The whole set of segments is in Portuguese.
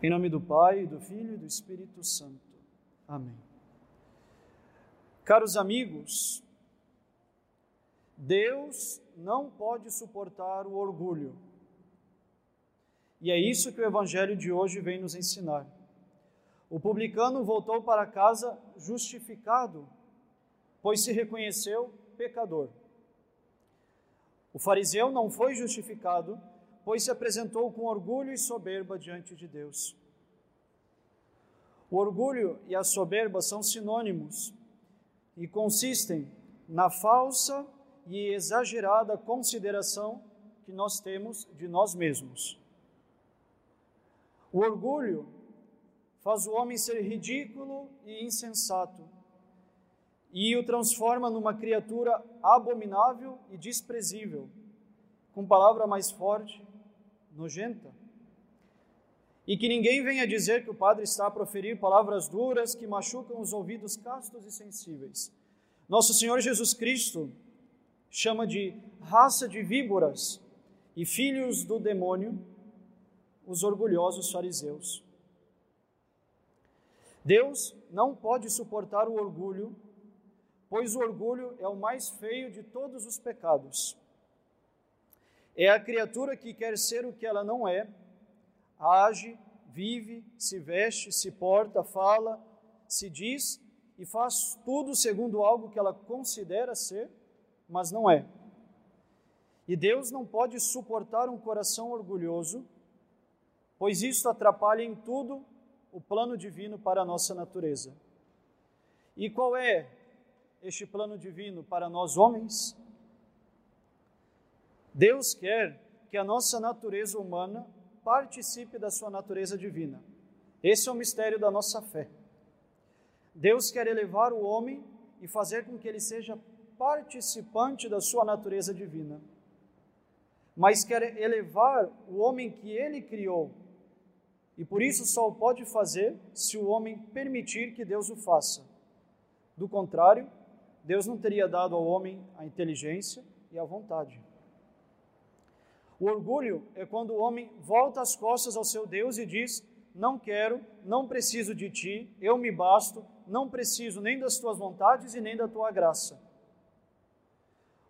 Em nome do Pai, do Filho e do Espírito Santo. Amém. Caros amigos, Deus não pode suportar o orgulho. E é isso que o Evangelho de hoje vem nos ensinar. O publicano voltou para casa justificado, pois se reconheceu pecador. O fariseu não foi justificado, pois se apresentou com orgulho e soberba diante de Deus. O orgulho e a soberba são sinônimos e consistem na falsa e exagerada consideração que nós temos de nós mesmos. O orgulho faz o homem ser ridículo e insensato e o transforma numa criatura abominável e desprezível, com palavra mais forte, nojenta. E que ninguém venha dizer que o padre está a proferir palavras duras que machucam os ouvidos castos e sensíveis. Nosso Senhor Jesus Cristo chama de raça de víboras e filhos do demônio os orgulhosos fariseus. Deus não pode suportar o orgulho, pois o orgulho é o mais feio de todos os pecados. É a criatura que quer ser o que ela não é, age, vive, se veste, se porta, fala, se diz e faz tudo segundo algo que ela considera ser, mas não é. E Deus não pode suportar um coração orgulhoso, pois isto atrapalha em tudo o plano divino para a nossa natureza. E qual é este plano divino para nós homens? Deus quer que a nossa natureza humana participe da sua natureza divina. Esse é o mistério da nossa fé. Deus quer elevar o homem e fazer com que ele seja participante da sua natureza divina. Mas quer elevar o homem que ele criou. E por isso só o pode fazer se o homem permitir que Deus o faça. Do contrário, Deus não teria dado ao homem a inteligência e a vontade. O orgulho é quando o homem volta as costas ao seu Deus e diz: Não quero, não preciso de ti, eu me basto, não preciso nem das tuas vontades e nem da tua graça.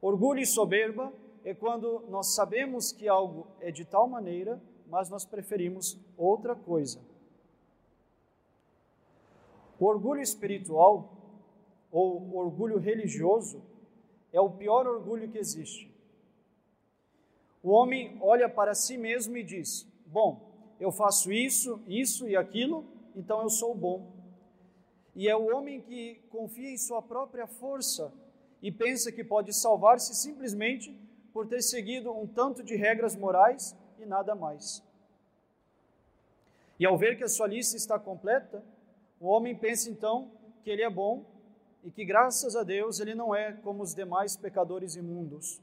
Orgulho e soberba é quando nós sabemos que algo é de tal maneira, mas nós preferimos outra coisa. O orgulho espiritual ou orgulho religioso é o pior orgulho que existe o homem olha para si mesmo e diz: Bom, eu faço isso, isso e aquilo, então eu sou bom. E é o homem que confia em sua própria força e pensa que pode salvar-se simplesmente por ter seguido um tanto de regras morais e nada mais. E ao ver que a sua lista está completa, o homem pensa então que ele é bom e que graças a Deus ele não é como os demais pecadores imundos.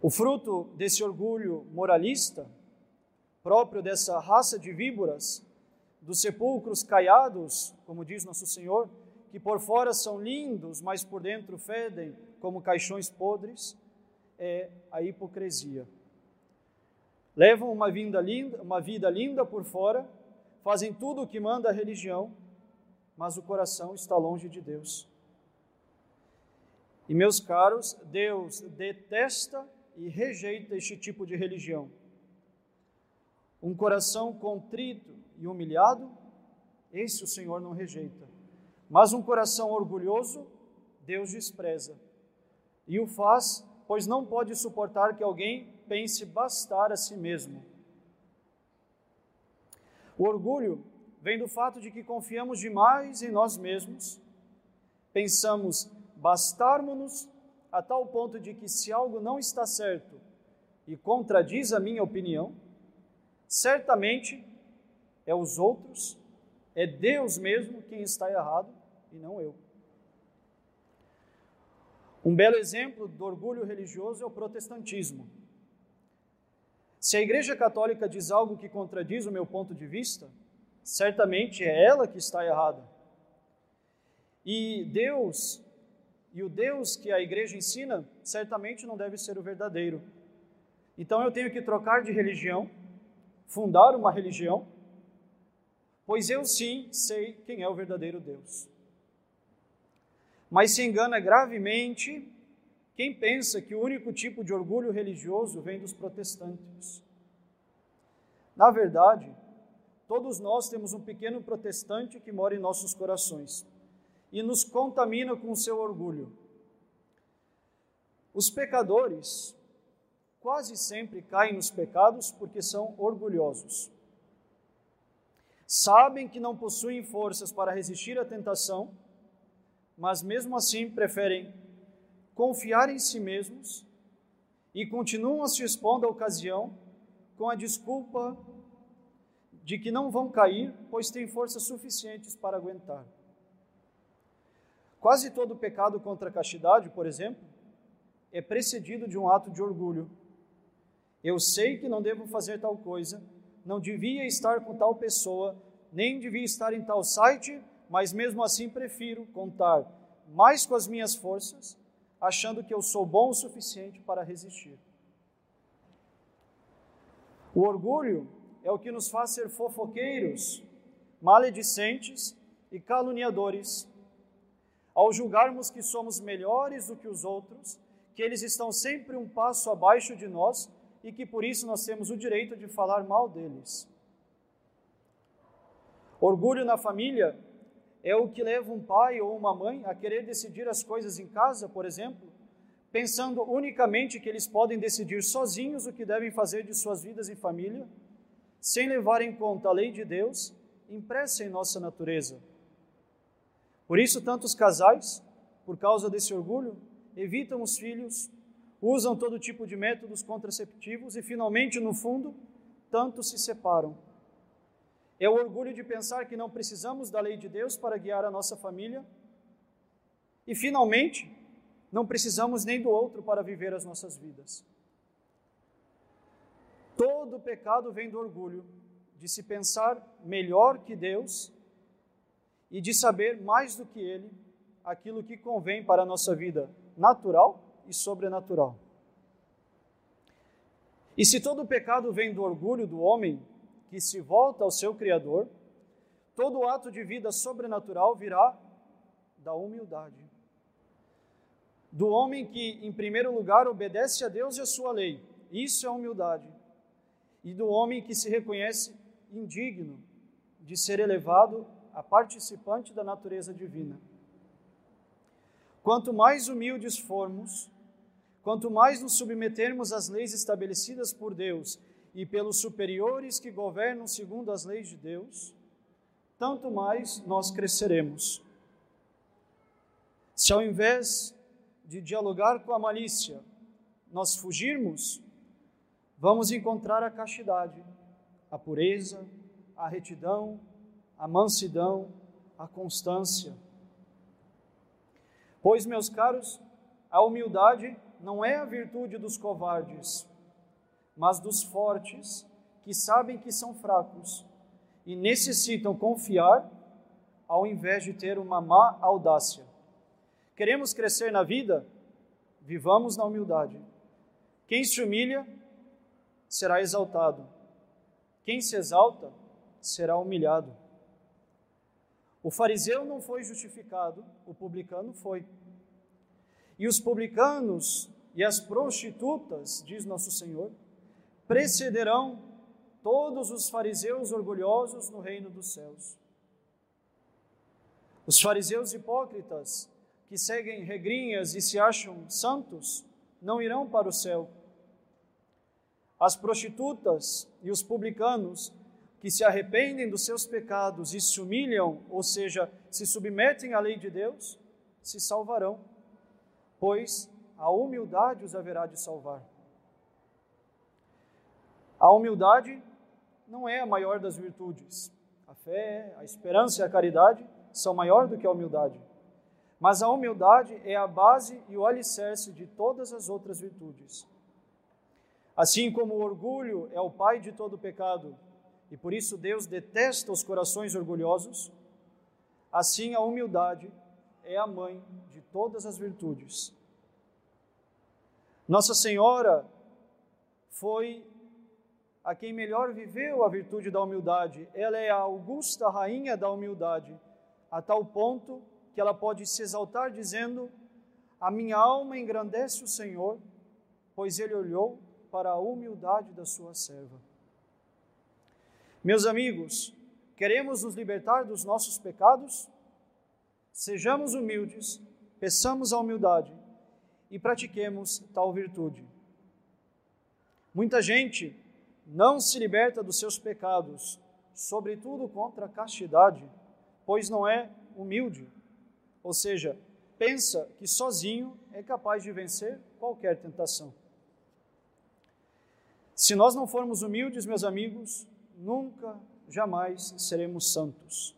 O fruto desse orgulho moralista, próprio dessa raça de víboras, dos sepulcros caiados, como diz nosso Senhor, que por fora são lindos, mas por dentro fedem como caixões podres, é a hipocrisia. Levam uma vida linda, uma vida linda por fora, fazem tudo o que manda a religião, mas o coração está longe de Deus. E meus caros, Deus detesta e rejeita este tipo de religião. Um coração contrito e humilhado, esse o Senhor não rejeita. Mas um coração orgulhoso, Deus despreza. E o faz, pois não pode suportar que alguém pense bastar a si mesmo. O orgulho vem do fato de que confiamos demais em nós mesmos, pensamos bastarmos-nos a tal ponto de que se algo não está certo e contradiz a minha opinião, certamente é os outros, é Deus mesmo quem está errado e não eu. Um belo exemplo do orgulho religioso é o protestantismo. Se a Igreja Católica diz algo que contradiz o meu ponto de vista, certamente é ela que está errada. E Deus e o Deus que a igreja ensina certamente não deve ser o verdadeiro. Então eu tenho que trocar de religião, fundar uma religião, pois eu sim sei quem é o verdadeiro Deus. Mas se engana gravemente quem pensa que o único tipo de orgulho religioso vem dos protestantes. Na verdade, todos nós temos um pequeno protestante que mora em nossos corações e nos contamina com seu orgulho. Os pecadores quase sempre caem nos pecados porque são orgulhosos. Sabem que não possuem forças para resistir à tentação, mas mesmo assim preferem confiar em si mesmos e continuam a se expondo à ocasião com a desculpa de que não vão cair, pois têm forças suficientes para aguentar. Quase todo pecado contra a castidade, por exemplo, é precedido de um ato de orgulho. Eu sei que não devo fazer tal coisa, não devia estar com tal pessoa, nem devia estar em tal site, mas mesmo assim prefiro contar mais com as minhas forças, achando que eu sou bom o suficiente para resistir. O orgulho é o que nos faz ser fofoqueiros, maledicentes e caluniadores. Ao julgarmos que somos melhores do que os outros, que eles estão sempre um passo abaixo de nós e que por isso nós temos o direito de falar mal deles. Orgulho na família é o que leva um pai ou uma mãe a querer decidir as coisas em casa, por exemplo, pensando unicamente que eles podem decidir sozinhos o que devem fazer de suas vidas em família, sem levar em conta a lei de Deus impressa em nossa natureza. Por isso, tantos casais, por causa desse orgulho, evitam os filhos, usam todo tipo de métodos contraceptivos e, finalmente, no fundo, tantos se separam. É o orgulho de pensar que não precisamos da lei de Deus para guiar a nossa família. E, finalmente, não precisamos nem do outro para viver as nossas vidas. Todo pecado vem do orgulho de se pensar melhor que Deus e de saber mais do que Ele aquilo que convém para a nossa vida natural e sobrenatural. E se todo pecado vem do orgulho do homem que se volta ao seu Criador, todo ato de vida sobrenatural virá da humildade. Do homem que, em primeiro lugar, obedece a Deus e a sua lei. Isso é humildade. E do homem que se reconhece indigno de ser elevado a participante da natureza divina. Quanto mais humildes formos, quanto mais nos submetermos às leis estabelecidas por Deus e pelos superiores que governam segundo as leis de Deus, tanto mais nós cresceremos. Se ao invés de dialogar com a malícia, nós fugirmos, vamos encontrar a castidade, a pureza, a retidão, a mansidão, a constância. Pois, meus caros, a humildade não é a virtude dos covardes, mas dos fortes, que sabem que são fracos e necessitam confiar ao invés de ter uma má audácia. Queremos crescer na vida? Vivamos na humildade. Quem se humilha será exaltado. Quem se exalta será humilhado. O fariseu não foi justificado, o publicano foi. E os publicanos e as prostitutas, diz nosso Senhor, precederão todos os fariseus orgulhosos no reino dos céus. Os fariseus hipócritas, que seguem regrinhas e se acham santos, não irão para o céu. As prostitutas e os publicanos, que se arrependem dos seus pecados e se humilham, ou seja, se submetem à lei de Deus, se salvarão pois a humildade os haverá de salvar. A humildade não é a maior das virtudes. A fé, a esperança e a caridade são maior do que a humildade. Mas a humildade é a base e o alicerce de todas as outras virtudes. Assim como o orgulho é o pai de todo pecado, e por isso Deus detesta os corações orgulhosos, assim a humildade é a mãe de todas as virtudes. Nossa Senhora foi a quem melhor viveu a virtude da humildade. Ela é a augusta rainha da humildade, a tal ponto que ela pode se exaltar dizendo: A minha alma engrandece o Senhor, pois ele olhou para a humildade da sua serva. Meus amigos, queremos nos libertar dos nossos pecados? Sejamos humildes, peçamos a humildade e pratiquemos tal virtude. Muita gente não se liberta dos seus pecados, sobretudo contra a castidade, pois não é humilde, ou seja, pensa que sozinho é capaz de vencer qualquer tentação. Se nós não formos humildes, meus amigos, nunca, jamais seremos santos.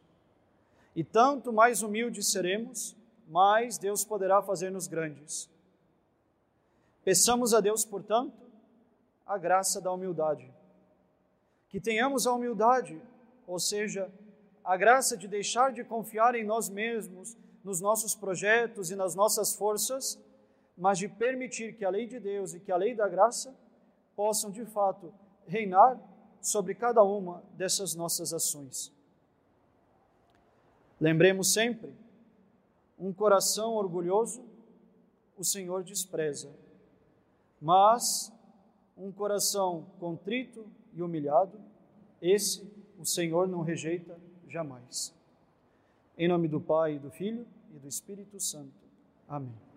E tanto mais humildes seremos, mais Deus poderá fazer-nos grandes. Peçamos a Deus, portanto, a graça da humildade que tenhamos a humildade, ou seja, a graça de deixar de confiar em nós mesmos, nos nossos projetos e nas nossas forças, mas de permitir que a lei de Deus e que a lei da graça possam de fato reinar sobre cada uma dessas nossas ações. Lembremos sempre: um coração orgulhoso o Senhor despreza, mas um coração contrito e humilhado, esse o Senhor não rejeita jamais. Em nome do Pai, do Filho e do Espírito Santo. Amém.